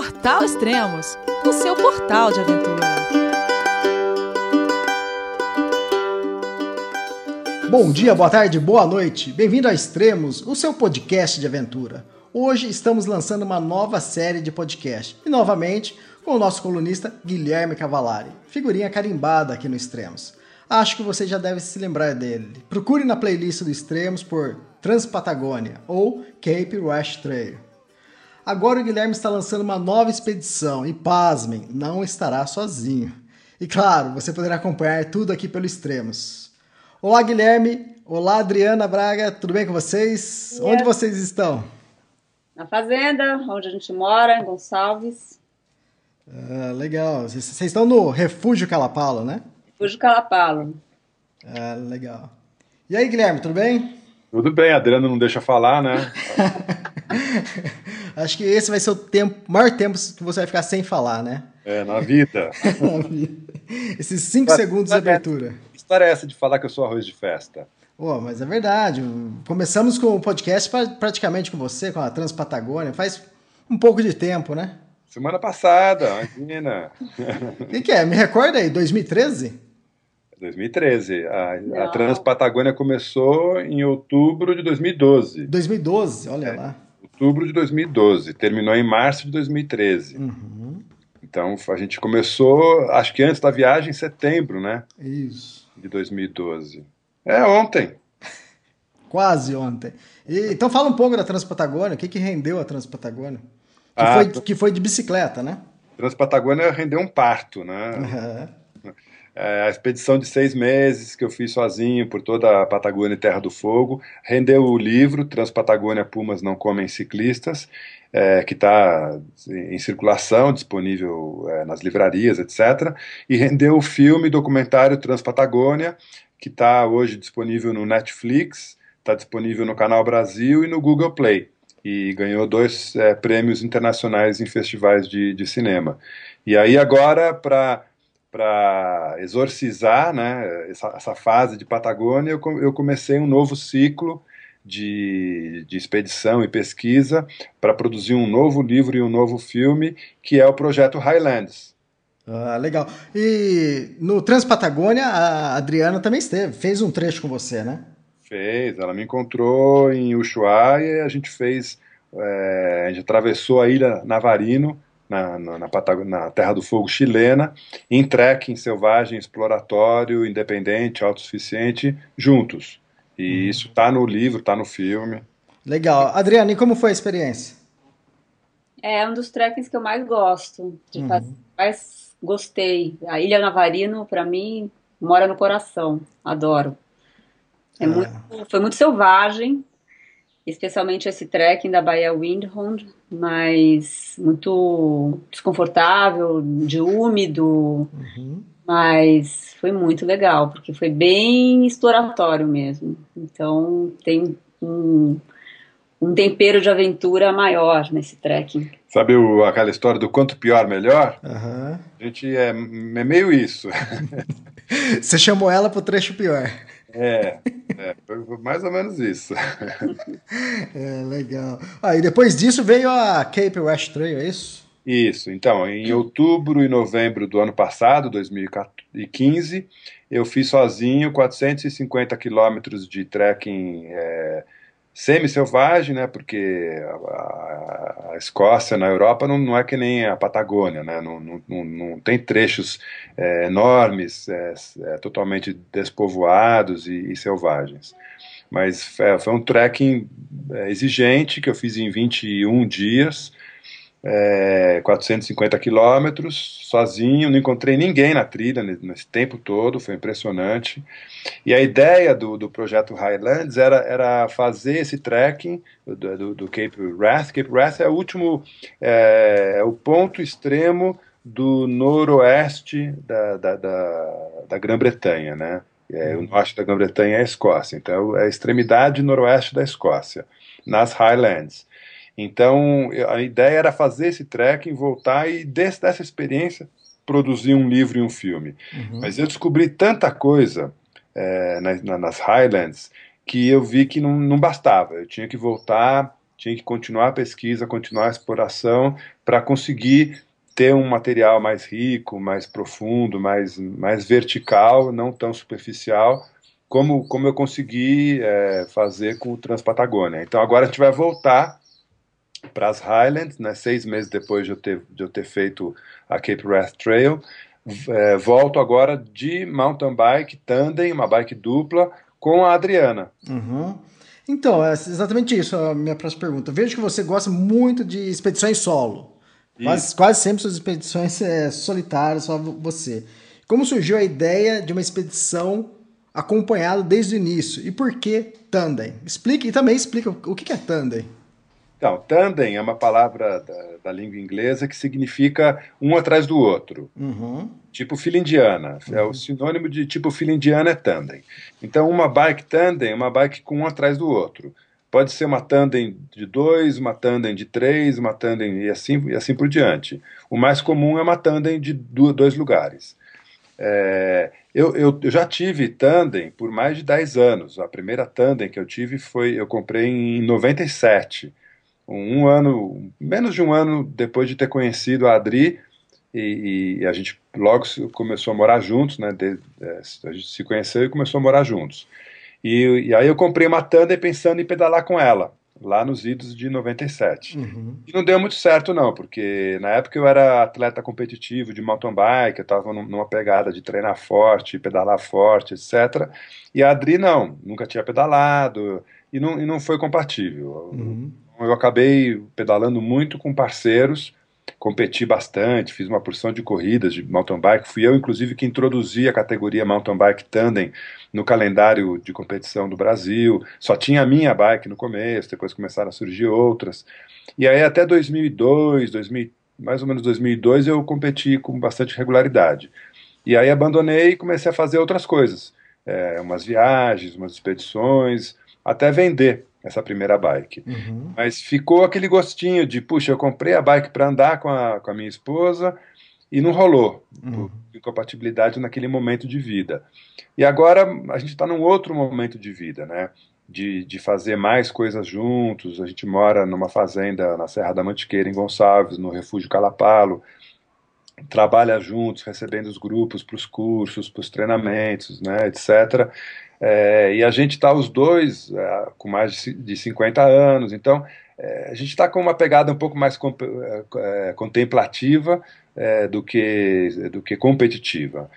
Portal Extremos, o seu portal de aventura. Bom dia, boa tarde, boa noite. Bem-vindo a Extremos, o seu podcast de aventura. Hoje estamos lançando uma nova série de podcast e novamente com o nosso colunista Guilherme Cavalari, figurinha carimbada aqui no Extremos. Acho que você já deve se lembrar dele. Procure na playlist do Extremos por Transpatagônia ou Cape Rush Trail. Agora o Guilherme está lançando uma nova expedição e, pasmem, não estará sozinho. E claro, você poderá acompanhar tudo aqui pelo Extremos. Olá, Guilherme. Olá, Adriana Braga. Tudo bem com vocês? Yeah. Onde vocês estão? Na fazenda, onde a gente mora, em Gonçalves. Ah, legal. Vocês estão no Refúgio Calapalo, né? Refúgio Calapalo. Ah, legal. E aí, Guilherme, tudo bem? Tudo bem, a Adriana não deixa falar, né? Acho que esse vai ser o tempo, maior tempo que você vai ficar sem falar, né? É, na vida. na vida. Esses cinco segundos de abertura. Que história é essa de falar que eu sou arroz de festa? Oh, mas é verdade. Começamos com o podcast praticamente com você, com a Transpatagônia, faz um pouco de tempo, né? Semana passada, imagina. O que, que, é? Me recorda aí, 2013? 2013. A, a Transpatagônia começou em outubro de 2012. 2012, olha é, lá. Outubro de 2012. Terminou em março de 2013. Uhum. Então a gente começou, acho que antes da viagem, em setembro, né? Isso. De 2012. É ontem. Quase ontem. E, então fala um pouco da Transpatagônia. O que, que rendeu a Transpatagônia? Que, ah, foi, que foi de bicicleta, né? Transpatagônia rendeu um parto, né? Uhum. É, a expedição de seis meses que eu fiz sozinho por toda a Patagônia e Terra do Fogo rendeu o livro Transpatagônia Pumas Não Comem Ciclistas, é, que está em circulação, disponível é, nas livrarias, etc. E rendeu o filme documentário Transpatagônia, que está hoje disponível no Netflix, está disponível no Canal Brasil e no Google Play. E ganhou dois é, prêmios internacionais em festivais de, de cinema. E aí agora, para para exorcizar né, essa, essa, fase de Patagônia, eu, eu comecei um novo ciclo de, de expedição e pesquisa para produzir um novo livro e um novo filme, que é o projeto Highlands. Ah, legal. E no Transpatagônia, a Adriana também esteve, fez um trecho com você, né? Fez, ela me encontrou em Ushuaia e a gente fez, é, a gente atravessou a ilha Navarino, na, na, na, na, Terra do Fogo chilena, em trekking selvagem, exploratório, independente, autossuficiente, juntos. E uhum. isso está no livro, está no filme. Legal. Adriana, e como foi a experiência? É um dos trekkings que eu mais gosto, de uhum. fazer, mais gostei. A Ilha Navarino, para mim, mora no coração. Adoro. É, é. Muito, foi muito selvagem, especialmente esse trekking da Baía Windhoek, mas muito desconfortável, de úmido, uhum. mas foi muito legal, porque foi bem exploratório mesmo. Então tem um, um tempero de aventura maior nesse trekking. Sabe o, aquela história do quanto pior, melhor? Uhum. A gente é, é meio isso. Você chamou ela pro trecho pior. É, é mais ou menos isso. é, legal. Ah, e depois disso veio a Cape West Trail, é isso? Isso, então, em outubro e novembro do ano passado, 2015, eu fiz sozinho 450 quilômetros de trekking é, semi-selvagem, né, porque a, Escócia na Europa não, não, é que nem a Patagônia, né, não, não, não tem trechos é, enormes, é, é, totalmente despovoados e, e selvagens. Mas é, foi um trekking é, exigente que eu fiz em 21 dias, é, 450 quilômetros, sozinho, não encontrei ninguém na trilha nesse tempo todo, foi impressionante. E a ideia do, do projeto Highlands era, era fazer esse trekking do, do, do Cape Wrath. Cape Wrath é o último, é, é o ponto extremo do noroeste da, da, da, da Grã-Bretanha, né? É, o norte da Grã-Bretanha é a Escócia, então é a extremidade noroeste da Escócia, nas Highlands. Então, a ideia era fazer esse trekking, voltar e dessa experiência produzir um livro e um filme. Uhum. Mas eu descobri tanta coisa é, nas, nas Highlands que eu vi que não, não bastava. Eu tinha que voltar tinha que continuar a pesquisa, continuar a exploração para conseguir ter um material mais rico, mais profundo, mais, mais vertical, não tão superficial, como, como eu consegui é, fazer com o Transpatagônia. Então agora a gente vai voltar para as Highlands, né, seis meses depois de eu ter, de eu ter feito a Cape Wrath Trail. É, volto agora de mountain bike, tandem, uma bike dupla, com a Adriana. Uhum. Então, é exatamente isso a minha próxima pergunta. Vejo que você gosta muito de expedições solo. Quase, quase sempre suas expedições é solitárias, só você. Como surgiu a ideia de uma expedição acompanhada desde o início? E por que tandem? Explique e também explica o que é tandem. Então, tandem é uma palavra da, da, língua inglesa que significa um atrás do outro. Uhum. Tipo fila indiana. Uhum. É o sinônimo de tipo fila indiana é tandem. Então, uma bike tandem é uma bike com um atrás do outro. Pode ser uma tandem de dois, uma tandem de três, uma tandem e assim, e assim por diante. O mais comum é uma tandem de dois lugares. É, eu, eu, eu, já tive tandem por mais de 10 anos. A primeira tandem que eu tive foi, eu comprei em 97 um ano, menos de um ano depois de ter conhecido a Adri, e, e a gente logo começou a morar juntos, né? De, é, a gente se conheceu e começou a morar juntos. E, e, aí eu comprei uma Thunder pensando em pedalar com ela, lá nos idos de 97. Uhum. E não deu muito certo não, porque na época eu era atleta competitivo de mountain bike, eu estava numa pegada de treinar forte, pedalar forte, etc. E a Adri não, nunca tinha pedalado, e não, e não foi compatível. Uhum eu acabei pedalando muito com parceiros, competi bastante, fiz uma porção de corridas de mountain bike. Fui eu, inclusive, que introduzi a categoria mountain bike tandem no calendário de competição do Brasil. Só tinha a minha bike no começo, depois começaram a surgir outras. E aí, até 2002, 2000, mais ou menos 2002, eu competi com bastante regularidade. E aí abandonei e comecei a fazer outras coisas. É, umas viagens, umas expedições, até vender essa primeira bike. Uhum. Mas ficou aquele gostinho de, puxa, eu comprei a bike para andar com a, com a minha esposa e não rolou, uhum. por incompatibilidade naquele momento de vida. E agora a gente está num outro momento de vida, né? De, de fazer mais coisas juntos. A gente mora numa fazenda na Serra da Mantiqueira, em Gonçalves, no Refúgio Calapalo. Trabalha juntos, recebendo os grupos para os cursos, para os treinamentos, né, etc. É, e a gente está os dois é, com mais de 50 anos, então é, a gente está com uma pegada um pouco mais é, é, contemplativa é, do, que, do que competitiva.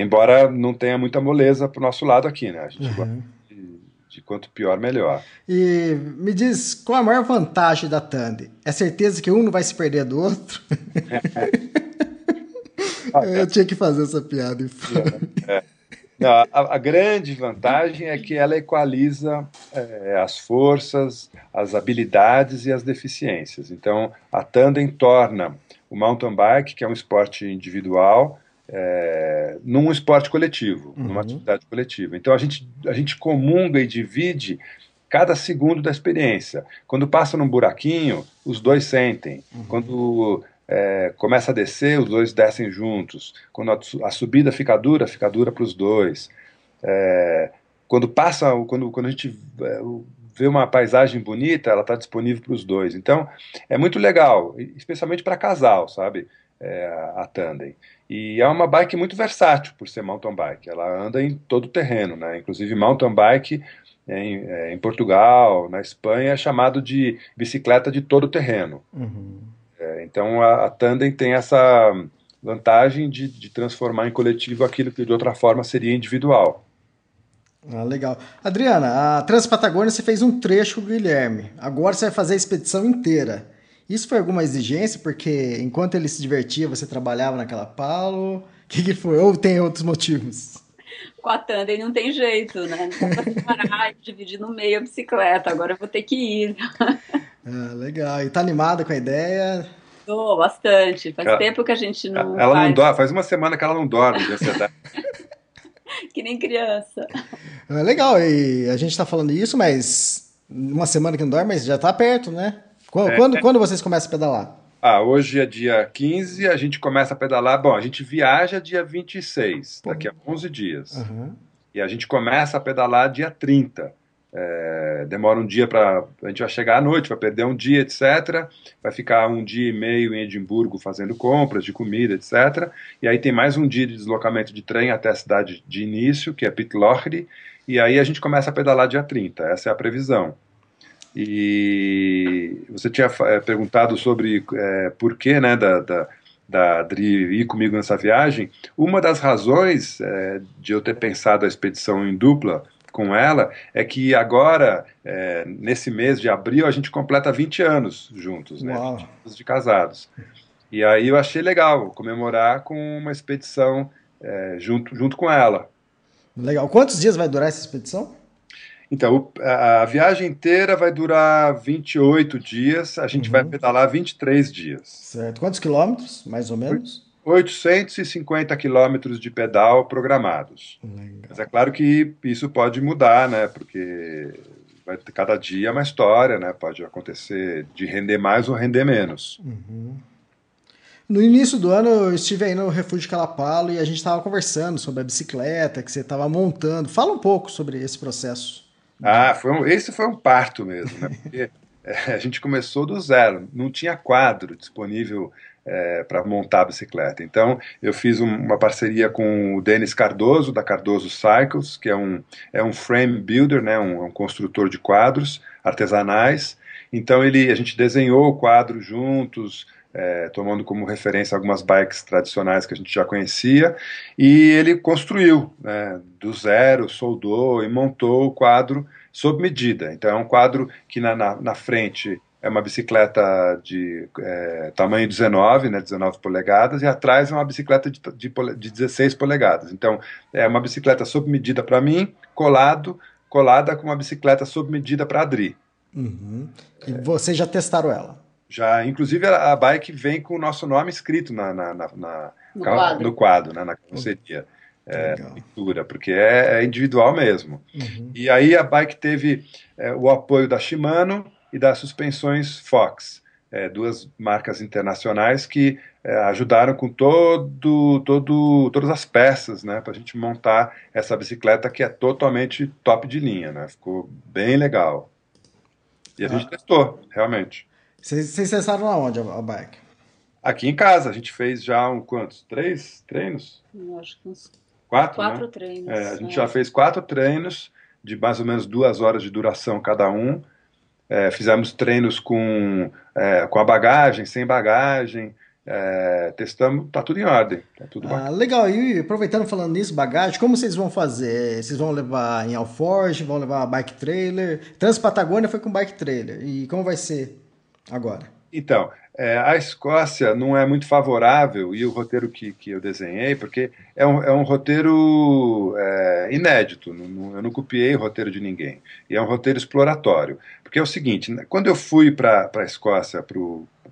embora não tenha muita moleza para o nosso lado aqui, né? A gente uhum. gosta de, de, quanto pior, melhor. E me diz, qual a maior vantagem da Tandy? É certeza que um não vai se perder do outro? Eu tinha que fazer essa piada. É. Não, a, a, grande vantagem é que ela equaliza é, as forças, as habilidades e as deficiências. Então, a tandem torna o mountain bike, que é um esporte individual, é, num esporte coletivo, uhum. numa atividade coletiva. Então, a gente, a gente comunga e divide cada segundo da experiência. Quando passa num buraquinho, os dois sentem. Uhum. Quando é, começa a descer, os dois descem juntos. Quando a, a subida fica dura, fica dura para os dois. É, quando passa, quando, quando a gente é, vê uma paisagem bonita, ela está disponível para os dois. Então, é muito legal, especialmente para casal, sabe? É, a tandem. E é uma bike muito versátil por ser mountain bike. Ela anda em todo o terreno, né? Inclusive mountain bike em, é, em Portugal, na Espanha, é chamado de bicicleta de todo terreno. Uhum. É, então a, a Tandem tem essa vantagem de, de transformar em coletivo aquilo que de outra forma seria individual. Ah, legal. Adriana, a Transpatagônia você fez um trecho com o Guilherme. Agora você vai fazer a expedição inteira. Isso foi alguma exigência? Porque enquanto ele se divertia, você trabalhava naquela palo? O que, que foi? Ou tem outros motivos? Com a Tandem não tem jeito, né? Não dá pra parar e dividir no meio a bicicleta. Agora eu vou ter que ir. Ah, legal. E tá animada com a ideia? Tô, bastante. Faz ela, tempo que a gente não. Ela faz... não dorme, faz uma semana que ela não dorme de ansiedade. que nem criança. É legal, e a gente tá falando isso, mas uma semana que não dorme, mas já tá perto, né? Quando, é, quando, quando vocês começam a pedalar? Ah, hoje é dia 15, a gente começa a pedalar. Bom, a gente viaja dia 26, Pô. daqui a 11 dias. Uhum. E a gente começa a pedalar dia 30. É, demora um dia para. A gente vai chegar à noite, vai perder um dia, etc. Vai ficar um dia e meio em Edimburgo fazendo compras de comida, etc. E aí tem mais um dia de deslocamento de trem até a cidade de início, que é Pitlochry. E aí a gente começa a pedalar dia 30. Essa é a previsão. E você tinha é, perguntado sobre é, por que né, da, da, da Adri ir comigo nessa viagem. Uma das razões é, de eu ter pensado a expedição em dupla com ela é que agora, é, nesse mês de abril, a gente completa 20 anos juntos, né? 20 anos de casados. E aí eu achei legal comemorar com uma expedição é, junto, junto com ela. Legal. Quantos dias vai durar essa expedição? Então, a, a viagem inteira vai durar 28 dias, a gente uhum. vai pedalar 23 dias. Certo. Quantos quilômetros, mais ou menos? 850 quilômetros de pedal programados. Legal. Mas é claro que isso pode mudar, né? Porque vai ter cada dia uma história, né? Pode acontecer de render mais ou render menos. Uhum. No início do ano eu estive aí no Refúgio Calapalo e a gente estava conversando sobre a bicicleta que você estava montando. Fala um pouco sobre esse processo. Ah, foi um, esse foi um parto mesmo, né? Porque é, a gente começou do zero, não tinha quadro disponível é, para montar a bicicleta. Então, eu fiz um, uma parceria com o Denis Cardoso, da Cardoso Cycles, que é um, é um frame builder, né, um, um construtor de quadros artesanais. Então, ele, a gente desenhou o quadro juntos, é, tomando como referência algumas bikes tradicionais que a gente já conhecia, e ele construiu né, do zero, soldou e montou o quadro sob medida. Então, é um quadro que na, na, na frente é uma bicicleta de é, tamanho 19, né, 19 polegadas, e atrás é uma bicicleta de, de, de 16 polegadas. Então, é uma bicicleta sob medida para mim, colado, colada com uma bicicleta sob medida para a Adri. Uhum. E é, vocês já testaram ela? Já, inclusive a, bike vem com o nosso nome escrito na, na, na, na no, quadro. no quadro, né, na carroceria. É, pintura, porque é, é, individual mesmo. Uhum. E aí a bike teve é, o apoio da Shimano, e das suspensões Fox, é, duas marcas internacionais que é, ajudaram com todo, todo, todas as peças né, para a gente montar essa bicicleta que é totalmente top de linha. Né? Ficou bem legal. E a ah. gente testou, realmente. Vocês testaram aonde a bike? Aqui em casa, a gente fez já um quantos? Três treinos? Eu acho que uns quatro. Quatro né? treinos. É, a gente é. já fez quatro treinos de mais ou menos duas horas de duração cada um. É, fizemos treinos com, é, com a bagagem, sem bagagem, é, testamos, tá tudo em ordem. Tá tudo ah, legal, e aproveitando falando nisso, bagagem, como vocês vão fazer? Vocês vão levar em Alforge, vão levar bike trailer? Transpatagônia foi com bike trailer, e como vai ser agora? Então, é, a Escócia não é muito favorável, e o roteiro que, que eu desenhei, porque é um, é um roteiro é, inédito, não, eu não copiei o roteiro de ninguém, e é um roteiro exploratório. Porque é o seguinte, né, quando eu fui para a Escócia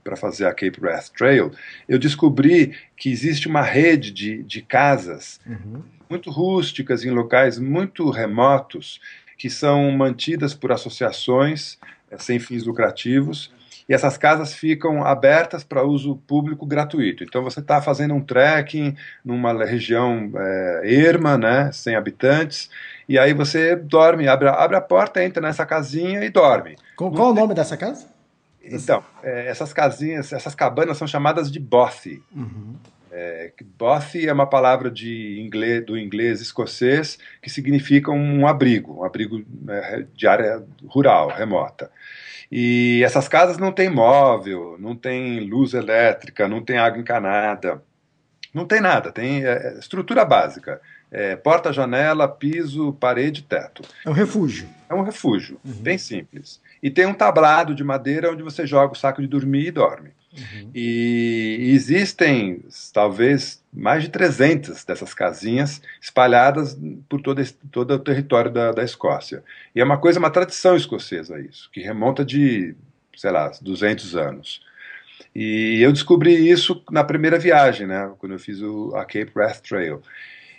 para fazer a Cape Wrath Trail, eu descobri que existe uma rede de, de casas uhum. muito rústicas, em locais muito remotos, que são mantidas por associações é, sem fins lucrativos, e essas casas ficam abertas para uso público gratuito. Então você está fazendo um trekking numa região é, erma, né, sem habitantes, e aí você dorme, abre, abre a porta, entra nessa casinha e dorme. Qual, qual o nome dessa casa? Então, é, essas casinhas, essas cabanas são chamadas de bothy. Uhum. É, bothy é uma palavra de inglês, do inglês escocês que significa um abrigo, um abrigo é, de área rural, remota. E essas casas não têm móvel, não tem luz elétrica, não tem água encanada, não tem nada, tem é, estrutura básica. É, porta, janela, piso, parede, teto. É um refúgio. É um refúgio, uhum. bem simples. E tem um tablado de madeira onde você joga o saco de dormir e dorme. Uhum. E existem, talvez, mais de 300 dessas casinhas espalhadas por todo, esse, todo o território da, da Escócia. E é uma coisa, uma tradição escocesa isso, que remonta de, sei lá, 200 anos. E eu descobri isso na primeira viagem, né, quando eu fiz o, a Cape Wrath Trail.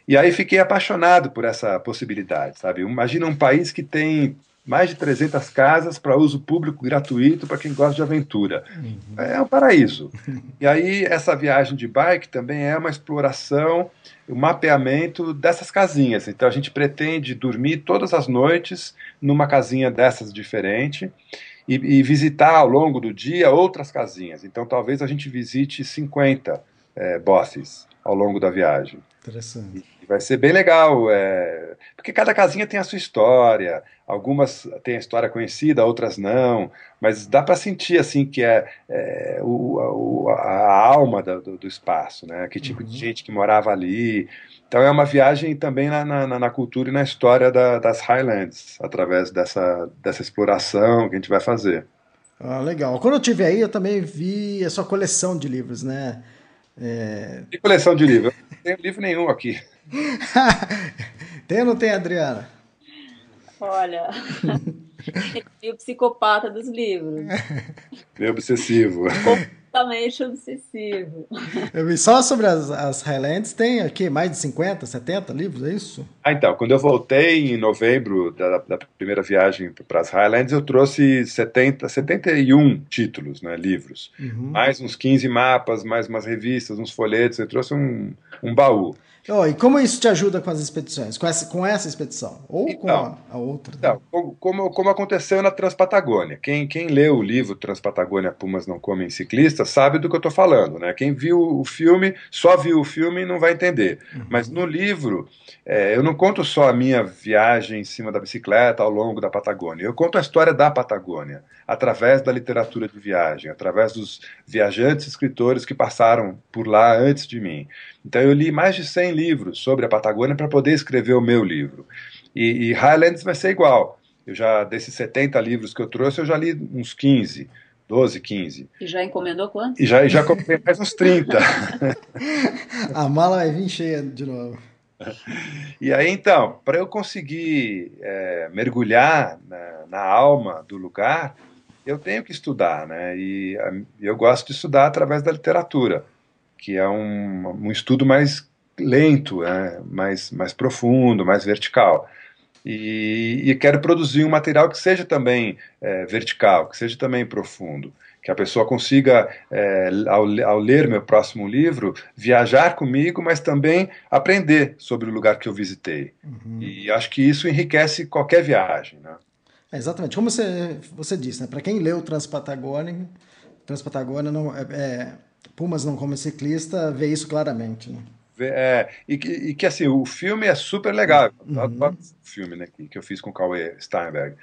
E aí fiquei apaixonado por essa possibilidade, sabe? Imagina um país que tem mais de 300 casas para uso público gratuito para quem gosta de aventura. Uhum. É um paraíso. E aí, essa viagem de bike também é uma exploração, o um mapeamento dessas casinhas. Então, a gente pretende dormir todas as noites numa casinha dessas diferente e, e visitar ao longo do dia outras casinhas. Então, talvez a gente visite 50 é, bosses ao longo da viagem. Interessante. E vai ser bem legal, é, porque cada casinha tem a sua história. Algumas têm a história conhecida, outras não, mas dá para sentir assim que é, é o, a, a, alma do, do, espaço, né? Que tipo uhum. de gente que morava ali. Então é uma viagem também na, na, na cultura e na história da, das Highlands, através dessa, dessa exploração que a gente vai fazer. Ah, legal. Quando eu estive aí, eu também vi a sua coleção de livros, né? É... Que coleção de livros? Eu não tenho livro nenhum aqui. tem ou não tem, Adriana? Olha, é o psicopata dos livros. Meio obsessivo. Completamente obsessivo. Eu vi só sobre as, as Highlands, tem aqui mais de 50, 70 livros, é isso? Ah, então, quando eu voltei em novembro da, da primeira viagem para as Highlands, eu trouxe 70, 71 títulos, né, livros. Uhum. Mais uns 15 mapas, mais umas revistas, uns folhetos, eu trouxe um, um baú. Oh, e como isso te ajuda com as expedições? Com essa, com essa expedição? Ou então, com a, a outra? Então, como, como aconteceu na Transpatagônia. Quem, quem leu o livro Transpatagônia Pumas Não Comem Sabe do que eu estou falando. Né? Quem viu o filme, só viu o filme não vai entender. Uhum. Mas no livro, é, eu não conto só a minha viagem em cima da bicicleta ao longo da Patagônia. Eu conto a história da Patagônia, através da literatura de viagem, através dos viajantes escritores que passaram por lá antes de mim. Então eu li mais de 100 livros sobre a Patagônia para poder escrever o meu livro. E, e, Highlands vai ser igual. Eu já, desses 70 livros que eu trouxe, eu já li uns 15. 12, 15. E já encomendou quantos? E já, já comprei mais uns 30. a mala vai vir cheia de novo. E aí, então, para eu conseguir é, mergulhar na, na, alma do lugar, eu tenho que estudar, né? E a, eu gosto de estudar através da literatura que é um, um estudo mais lento, né, mais, mais profundo, mais vertical. E, e, quero produzir um material que seja também é, vertical, que seja também profundo, que a pessoa consiga, é, ao, ao, ler meu próximo livro, viajar comigo, mas também aprender sobre o lugar que eu visitei. Uhum. E acho que isso enriquece qualquer viagem. Né? É, exatamente, como você, você disse, né? para quem leu Transpatagônia, Transpatagônia não, é, é Pumas não como ciclista vê isso claramente. Né? É, e, que, e que assim, o filme é super legal. Uhum. adoro o filme né, que, que eu fiz com o Cauê Steinberg.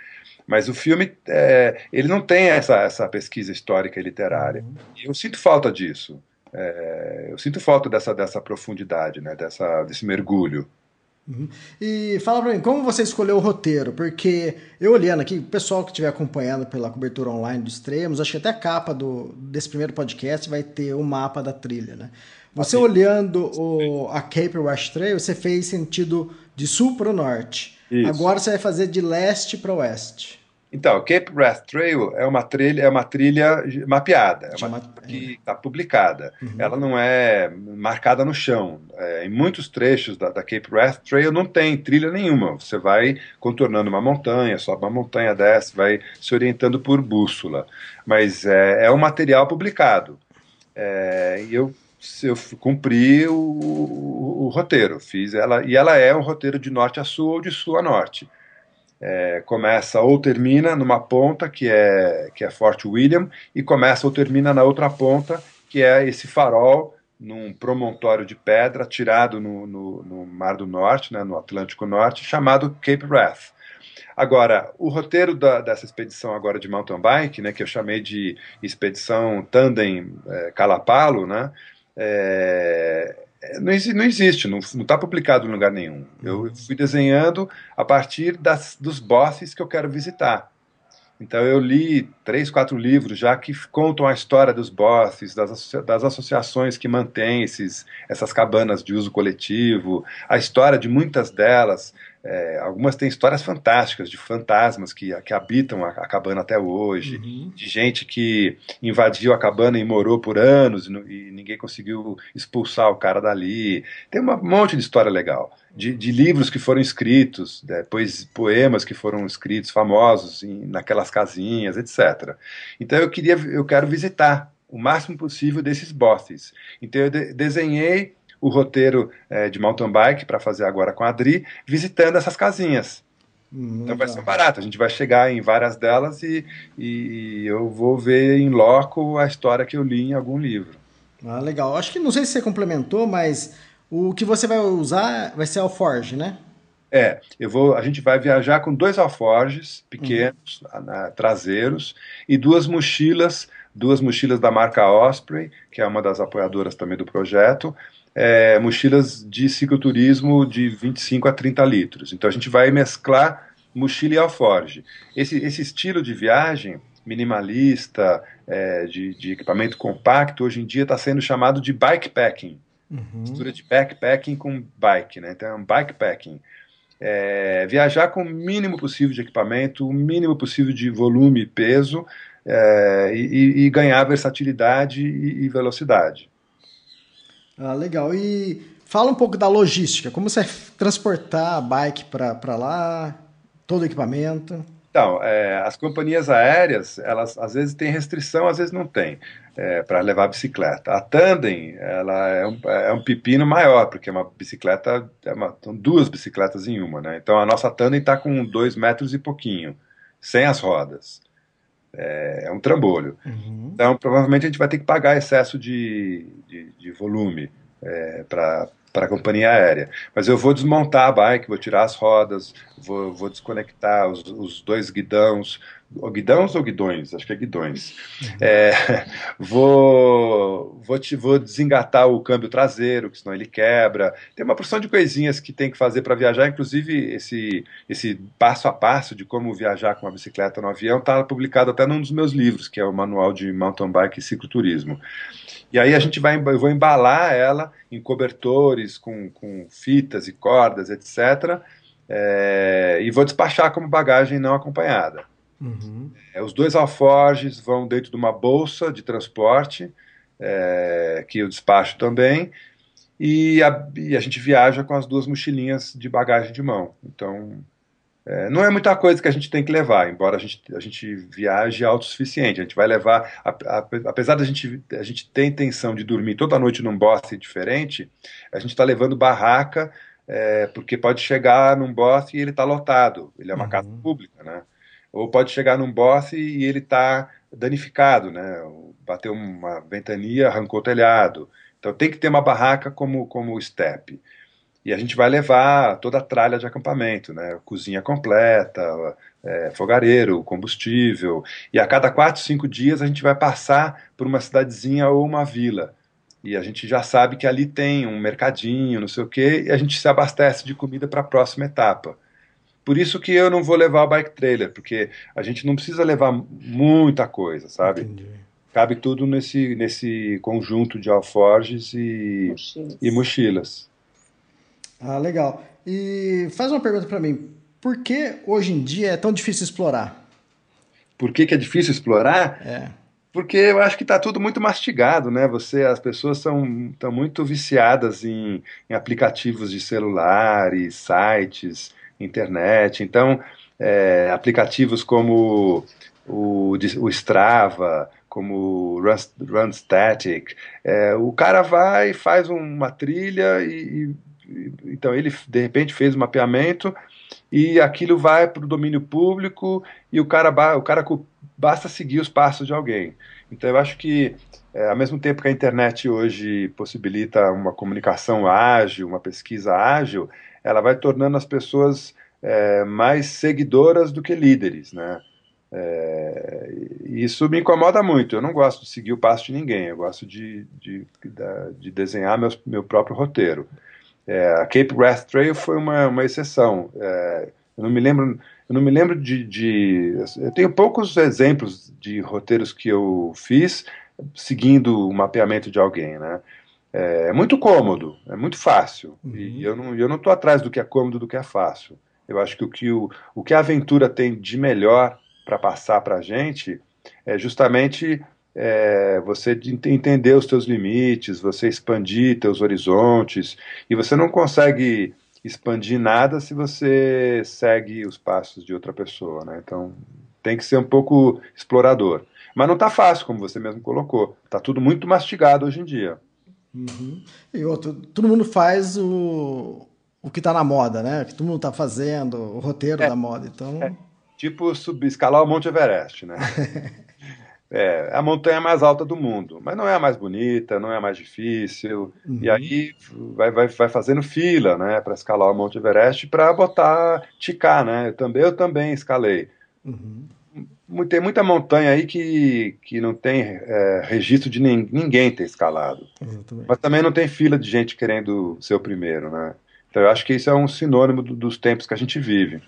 Mas o filme, é, ele não tem essa, essa pesquisa histórica e literária. Uhum. E eu sinto falta disso. É, eu sinto falta dessa, dessa profundidade, né, dessa, desse mergulho. Uhum. E fala pra mim, como você escolheu o roteiro? Porque eu olhando aqui, o pessoal que estiver acompanhando pela cobertura online dos extremos, acho que até a capa do, desse primeiro podcast vai ter o mapa da trilha, né? Você assim. olhando o, a Cape West Trail, você fez sentido de sul para o norte. Isso. Agora você vai fazer de leste para oeste. Então, Cape Wrath Trail é uma trilha, é uma trilha mapeada, é uma que está publicada. Uhum. Ela não é marcada no chão. É, em muitos trechos da, da, Cape Wrath Trail não tem trilha nenhuma. Você vai contornando uma montanha, sobe uma montanha, desce, vai se orientando por bússola. Mas é, é um material publicado. É, eu eu cumpri o, o, o, roteiro, fiz ela e ela é um roteiro de norte a sul ou de sul a norte é, começa ou termina numa ponta que é que é Fort William e começa ou termina na outra ponta que é esse farol num promontório de pedra tirado no, no, no Mar do Norte, né, no Atlântico Norte, chamado Cape Wrath. Agora, o roteiro da, dessa expedição agora de mountain bike, né, que eu chamei de expedição Tandem é, Calapalo, né, é, não, não existe, não está publicado em lugar nenhum. Eu uhum. fui desenhando a partir das, dos bosses que eu quero visitar. Então eu li três, quatro livros já que contam a história dos bosses, das, associa das associações que mantêm esses, essas cabanas de uso coletivo, a história de muitas delas, É, algumas têm histórias fantásticas de fantasmas que, que habitam a, a cabana até hoje, uhum. de gente que invadiu a cabana e morou por anos e, e, ninguém conseguiu expulsar o cara dali. Tem um monte de história legal. De, de livros que foram escritos, depois poemas que foram escritos famosos em, naquelas casinhas, etc. Então eu queria, eu quero visitar o máximo possível desses bosses. Então eu de, desenhei o roteiro é, de mountain bike para fazer agora com a Adri, visitando essas casinhas. Hum, então vai ser barato, a gente vai chegar em várias delas e, e eu vou ver em loco a história que eu li em algum livro. Ah, legal. Acho que não sei se você complementou, mas o que você vai usar vai ser alforge, né? É, eu vou, a gente vai viajar com dois alforges pequenos, uhum. traseiros, e duas mochilas, duas mochilas da marca Osprey, que é uma das apoiadoras também do projeto, é, mochilas de cicloturismo de 25 a 30 litros. Então a gente vai mesclar mochila e alforge. Esse, esse estilo de viagem minimalista, é, de, de, equipamento compacto, hoje em dia está sendo chamado de bikepacking. Uhum. Mistura de backpacking com bike, né? Então é um bikepacking. É, viajar com o mínimo possível de equipamento, o mínimo possível de volume e peso, é, e, e, ganhar versatilidade e, e velocidade. Ah, legal. E fala um pouco da logística. Como você transportar a bike para lá, todo o equipamento? Então, é, as companhias aéreas, elas às vezes têm restrição, às vezes não tem, é, para levar a bicicleta. A Tandem, ela é um, é um pepino maior, porque é uma bicicleta, é uma, são duas bicicletas em uma, né? Então a nossa Tandem está com dois metros e pouquinho, sem as rodas. É, é um trambolho. Uhum. Então, provavelmente a gente vai ter que pagar excesso de, de, de volume é, para para a companhia aérea. Mas eu vou desmontar a bike, vou tirar as rodas, vou, vou desconectar os, os dois guidões, guidões ou guidões? Acho que é guidões. Uhum. É, vou, vou, te, vou desengatar o câmbio traseiro, que senão ele quebra. Tem uma porção de coisinhas que tem que fazer para viajar, inclusive esse, esse passo a passo de como viajar com uma bicicleta no avião está publicado até num dos meus livros, que é o Manual de Mountain Bike e Cicloturismo. E aí a gente vai, eu vou embalar ela em cobertores, com, com fitas e cordas, etc. É, e vou despachar como bagagem não acompanhada. Uhum. É, os dois alforjes vão dentro de uma bolsa de transporte, é, que eu despacho também, e a, e a, gente viaja com as duas mochilinhas de bagagem de mão. Então, é, não é muita coisa que a gente tem que levar, embora a gente, a gente viaje autossuficiente. A gente vai levar, a, a, apesar da gente, a gente ter intenção de dormir toda noite num bosse diferente, a gente está levando barraca, é, porque pode chegar num bosse e ele está lotado. Ele é uma uhum. casa pública, né? ou pode chegar num boss e ele está danificado, né? Bateu uma ventania, arrancou o telhado. Então tem que ter uma barraca como como step. E a gente vai levar toda a tralha de acampamento, né? Cozinha completa, é, fogareiro, combustível. E a cada quatro, cinco dias a gente vai passar por uma cidadezinha ou uma vila. E a gente já sabe que ali tem um mercadinho, não sei o quê, e a gente se abastece de comida para a próxima etapa. Por isso que eu não vou levar o bike trailer, porque a gente não precisa levar muita coisa, sabe? Entendi. Cabe tudo nesse, nesse conjunto de alforges e mochilas. e mochilas. Ah, legal. E faz uma pergunta para mim. Por que hoje em dia é tão difícil explorar? Por que, que é difícil explorar? É. Porque eu acho que está tudo muito mastigado, né? Você, as pessoas são estão muito viciadas em, em aplicativos de celular e sites internet. Então, é, aplicativos como o, o Strava, como o Run, Static, é, o cara vai, faz uma trilha e, e, então ele de repente fez um mapeamento e aquilo vai para o domínio público e o cara, o cara basta seguir os passos de alguém. Então eu acho que é, ao mesmo tempo que a internet hoje possibilita uma comunicação ágil, uma pesquisa ágil, ela vai tornando as pessoas é, mais seguidoras do que líderes, né? É, isso me incomoda muito. Eu não gosto de seguir o passo de ninguém. Eu gosto de, de, de desenhar meu próprio roteiro. É, a Cape Wrath Trail foi uma, uma exceção. É, eu não me lembro, eu não me lembro de, de, eu tenho poucos exemplos de roteiros que eu fiz seguindo o mapeamento de alguém, né? É, é muito cômodo, é muito fácil. Uhum. E eu não, eu não estou atrás do que é cômodo, do que é fácil. Eu acho que o que, o, o que a aventura tem de melhor para passar para a gente é justamente é, você entender os teus limites, você expandir teus horizontes, e você não consegue expandir nada se você segue os passos de outra pessoa, né? Então tem que ser um pouco explorador. Mas não está fácil, como você mesmo colocou. Está tudo muito mastigado hoje em dia. Uhum. E outro, todo mundo faz o, o que está na moda, né? O que todo mundo está fazendo, o roteiro é, da moda. Então... É. Tipo subir, escalar o Monte Everest, né? é a montanha mais alta do mundo, mas não é a mais bonita, não é a mais difícil. Uhum. E aí vai, vai, vai fazendo fila, né, para escalar o Monte Everest para botar ticar, né? Eu também eu também escalei. Uhum. Tem muita montanha aí que, que não tem é, registro de nin, ninguém ter escalado. Exatamente. Mas também não tem fila de gente querendo ser o primeiro, né? Então eu acho que isso é um sinônimo do, dos tempos que a gente vive.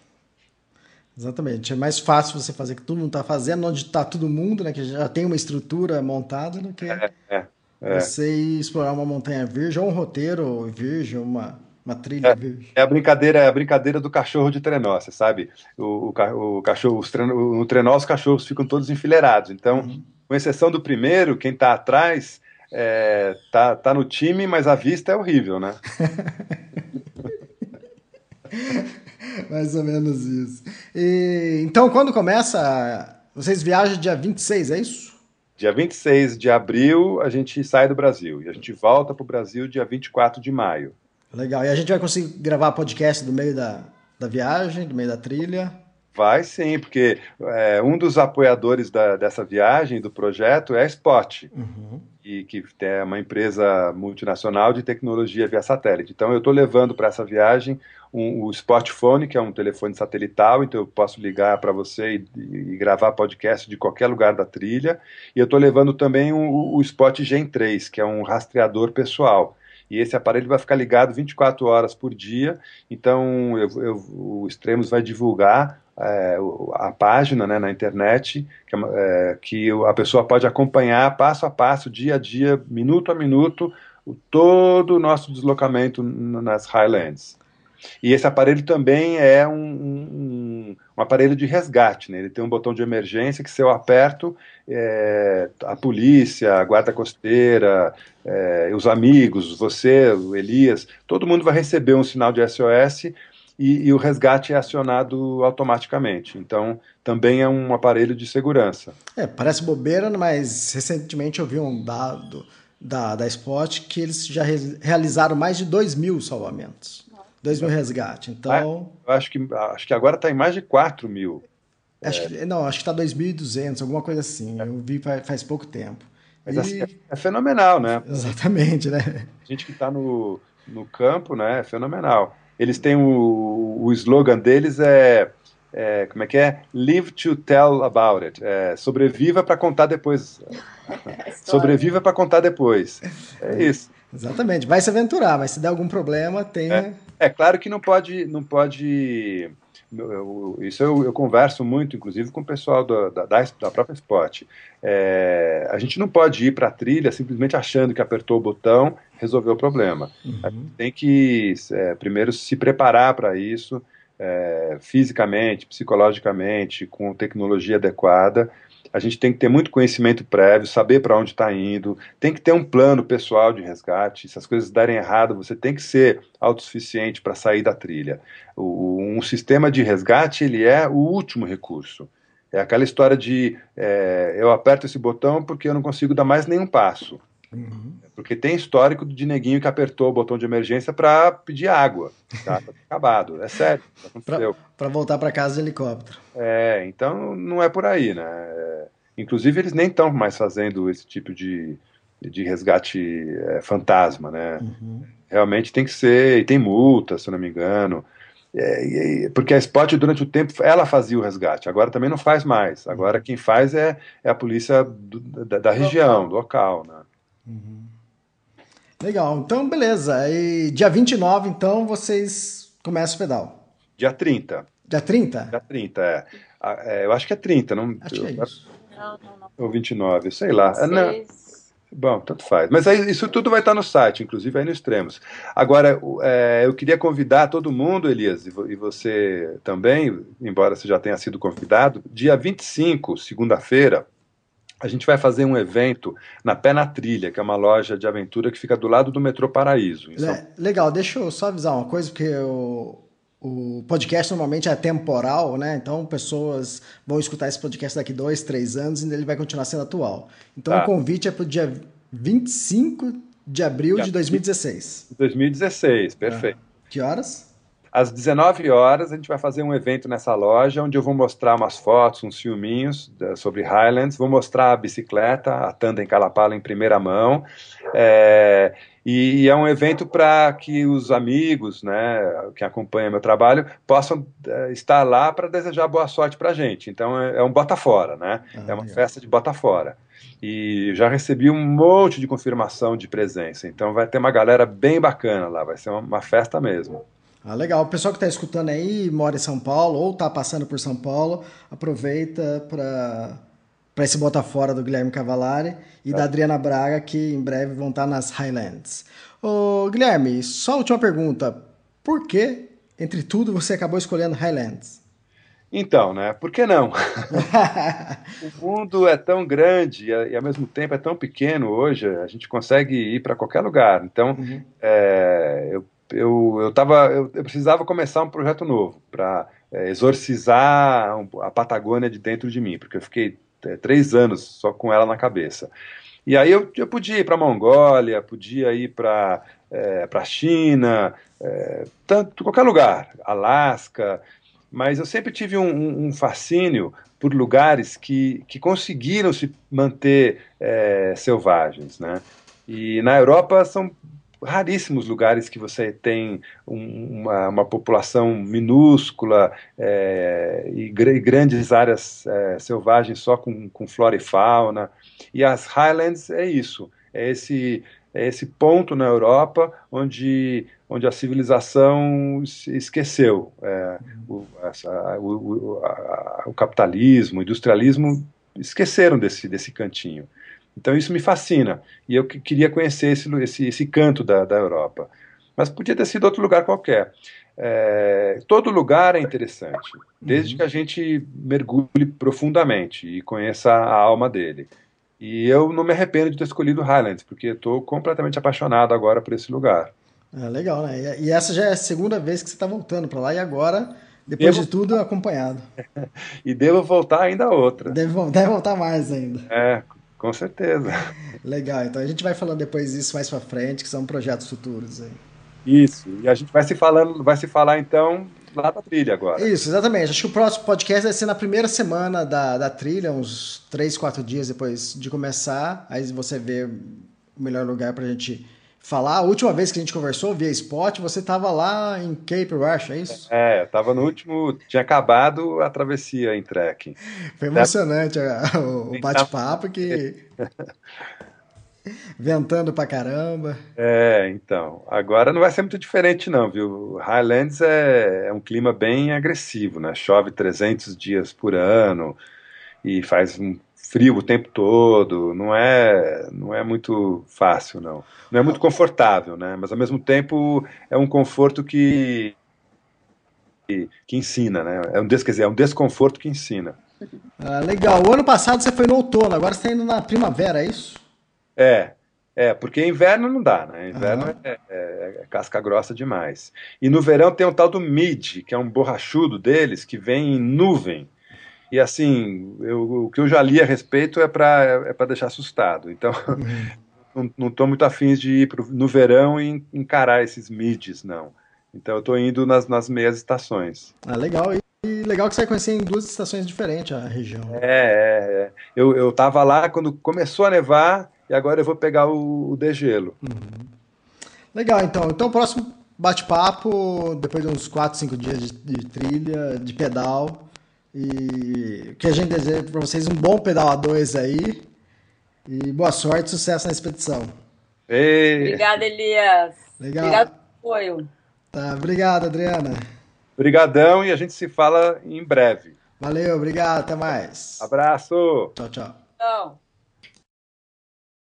Exatamente. É mais fácil você fazer o que todo mundo está fazendo, onde está todo mundo, né? Que já tem uma estrutura montada, do que é, é, é. você ir explorar uma montanha virgem, ou um roteiro virgem, uma, uma trilha é, virgem. É a brincadeira, é a brincadeira do cachorro de trenó, você sabe? O, o, o cachorro, os trenó, no trenó os cachorros ficam todos enfileirados. Então, uhum. com exceção do primeiro, quem está atrás é, tá, tá no time, mas a vista é horrível, né? Mais ou menos isso. E, então, quando começa? Vocês viajam dia 26, é isso? Dia 26 de abril a gente sai do Brasil e a gente volta para o Brasil dia 24 de maio. Legal. E a gente vai conseguir gravar podcast do meio da, da viagem, do meio da trilha? Vai sim, porque é, um dos apoiadores da, dessa viagem, do projeto, é a Spot, uhum. e que é uma empresa multinacional de tecnologia via satélite. Então eu estou levando para essa viagem um, o Spotphone, que é um telefone satelital, então eu posso ligar para você e, e, gravar podcast de qualquer lugar da trilha. E eu estou levando também o, o Spot Gen 3, que é um rastreador pessoal e esse aparelho vai ficar ligado 24 horas por dia. Então, eu, eu, o Extremos vai divulgar é, a página né, na internet que, é, que, a pessoa pode acompanhar passo a passo, dia a dia, minuto a minuto, todo o nosso deslocamento nas Highlands. E esse aparelho também é um, um, um, aparelho de resgate, né? ele tem um botão de emergência que se eu aperto, é, a polícia, a guarda costeira, é, os amigos, você, o Elias, todo mundo vai receber um sinal de SOS e, e, o resgate é acionado automaticamente. Então, também é um aparelho de segurança. É, parece bobeira, mas recentemente eu vi um dado da, da Spot que eles já re realizaram mais de 2 mil salvamentos. 2 mil resgates. Então. Ah, eu acho que, acho que agora está em mais de 4 mil. Acho é. que, não, acho que está 2.200, alguma coisa assim. Eu vi faz, faz pouco tempo. Mas e... assim, é, é, fenomenal, né? Exatamente, né? A gente que está no, no campo, né? É fenomenal. Eles têm o, o slogan deles é, é, como é que é? Live to tell about it. É, sobreviva para contar depois. sobreviva para contar depois. É isso. Exatamente. Vai se aventurar, mas se der algum problema, tem. É, é claro que não pode, não pode eu, isso eu, eu, converso muito, inclusive, com o pessoal da, da, da própria Spot. É, a gente não pode ir para a trilha simplesmente achando que apertou o botão, resolveu o problema. Uhum. A gente tem que, é, primeiro, se preparar para isso, é, fisicamente, psicologicamente, com tecnologia adequada, a gente tem que ter muito conhecimento prévio, saber para onde está indo, tem que ter um plano pessoal de resgate. Se as coisas darem errado, você tem que ser autossuficiente para sair da trilha. O, um sistema de resgate ele é o último recurso. É aquela história de é, eu aperto esse botão porque eu não consigo dar mais nenhum passo. Uhum. Porque tem histórico de neguinho que apertou o botão de emergência para pedir água. Tá? acabado. É sério. Para voltar para casa de helicóptero. É, então não é por aí, né? É, inclusive, eles nem estão mais fazendo esse tipo de, de resgate é, fantasma, né? Uhum. Realmente tem que ser. E tem multa, se eu não me engano. É, porque a Spot, durante o tempo, ela fazia o resgate, agora também não faz mais. Agora quem faz é, é a polícia do, da, da, região, do local. Né? Uhum. Legal, então beleza. E dia 29, então, vocês começam o pedal. Dia 30. Dia 30? Dia 30, é. é eu acho que é 30, não. Acho que é isso. Não, não, não. Ou 29, sei lá. É, não, Bom, tanto faz. Mas aí, isso tudo vai estar no site, inclusive aí no Extremos. Agora, é, eu queria convidar todo mundo, Elias, e você também, embora você já tenha sido convidado, dia 25, segunda-feira, a gente vai fazer um evento na Pé na Trilha, que é uma loja de aventura que fica do lado do metrô Paraíso. Le legal, deixa eu só avisar uma coisa, porque o, o podcast normalmente é temporal, né? Então pessoas vão escutar esse podcast daqui dois, três anos e ele vai continuar sendo atual. Então tá. o convite é para o dia 25 de abril de 2016. 2016, perfeito. Ah, que horas? Às 19 horas, a gente vai fazer um evento nessa loja, onde eu vou mostrar umas fotos, uns filminhos sobre Highlands, vou mostrar a bicicleta, a Tandem Calapala em primeira mão, é, e é um evento para que os amigos, né, que acompanham meu trabalho, possam é, estar lá para desejar boa sorte para a gente. Então é, é, um bota fora, né? Ah, é uma festa de bota fora. E já recebi um monte de confirmação de presença. Então vai ter uma galera bem bacana lá, vai ser uma, uma festa mesmo. Ah, legal. O pessoal que está escutando aí, mora em São Paulo ou está passando por São Paulo, aproveita para para esse bota fora do Guilherme Cavalari e é. da Adriana Braga, que em breve vão estar tá nas Highlands. Ô, Guilherme, só a última pergunta. Por que, entre tudo, você acabou escolhendo Highlands? Então, né? Por que não? o mundo é tão grande e, e, ao mesmo tempo é tão pequeno hoje, a gente consegue ir para qualquer lugar. Então, uhum. é, eu eu, eu, tava, eu, eu, precisava começar um projeto novo para é, exorcizar a Patagônia de dentro de mim, porque eu fiquei é, três anos só com ela na cabeça. E aí eu, eu podia ir para a Mongólia, podia ir para é, a China, é, tanto, qualquer lugar, Alasca, mas eu sempre tive um, um fascínio por lugares que, que conseguiram se manter é, selvagens, né? E na Europa são raríssimos lugares que você tem um, uma, uma, população minúscula é, e, gr grandes áreas é, selvagens só com, com flora e fauna. E as Highlands é isso, é esse, é esse ponto na Europa onde, onde a civilização esqueceu é, o, essa, o, o, a, o capitalismo, o industrialismo esqueceram desse, desse cantinho. Então isso me fascina. E eu queria conhecer esse, esse, esse canto da, da Europa. Mas podia ter sido outro lugar qualquer. É, todo lugar é interessante, desde uhum. que a gente mergulhe profundamente e conheça a alma dele. E eu não me arrependo de ter escolhido Highlands, porque estou completamente apaixonado agora por esse lugar. É, legal, né? E essa já é a segunda vez que você está voltando para lá e agora, depois devo... de tudo, acompanhado. e devo voltar ainda outra. Deve, deve voltar mais ainda. É, com certeza. Legal, então a gente vai falando depois disso mais para frente, que são projetos futuros aí. Isso, e a gente vai se falando, vai se falar então lá da trilha agora. Isso, exatamente. Acho que o próximo podcast vai ser na primeira semana da, da trilha, uns três, quatro dias depois de começar. Aí você vê o melhor lugar para a gente falar. A última vez que a gente conversou via Spot, você estava lá em Cape Rush, é isso? É, estava no último, tinha acabado a travessia em trekking. Foi emocionante o bate-papo que ventando pra caramba. É, então. Agora não vai ser muito diferente não, viu? Highlands é, é um clima bem agressivo, né? Chove 300 dias por ano e faz um frio o tempo todo, não é, não é muito fácil, não. Não é muito confortável, né? Mas ao mesmo tempo é um conforto que que, que ensina, né? É um, quer dizer, é um desconforto que ensina. Ah, legal. O ano passado você foi no outono, agora você está indo na primavera, é isso? É, é, porque inverno não dá, né? Inverno uhum. é, é, é, casca grossa demais. E no verão tem um tal do mid, que é um borrachudo deles, que vem em nuvem. E assim, eu, o que eu já li a respeito é para é para deixar assustado. Então, uhum. não estou muito afim de ir pro, no verão e encarar esses mids, não. Então, eu estou indo nas, nas meias estações. Ah, legal. E legal que você vai conhecer em duas estações diferentes a região. É, é, é. Eu, eu tava lá quando começou a nevar e agora eu vou pegar o, o degelo. Uhum. Legal, então. Então, o próximo bate-papo, depois de uns 4, 5 dias de, de trilha, de pedal, e que a gente deseja para vocês um bom pedal a dois aí. E boa sorte, sucesso na expedição. Ei. Obrigada, Elias. Legal. Obrigado pelo apoio. Tá, obrigado, Adriana. Obrigadão e a gente se fala em breve. Valeu, obrigado, até mais. Abraço. Tchau, tchau. Tchau.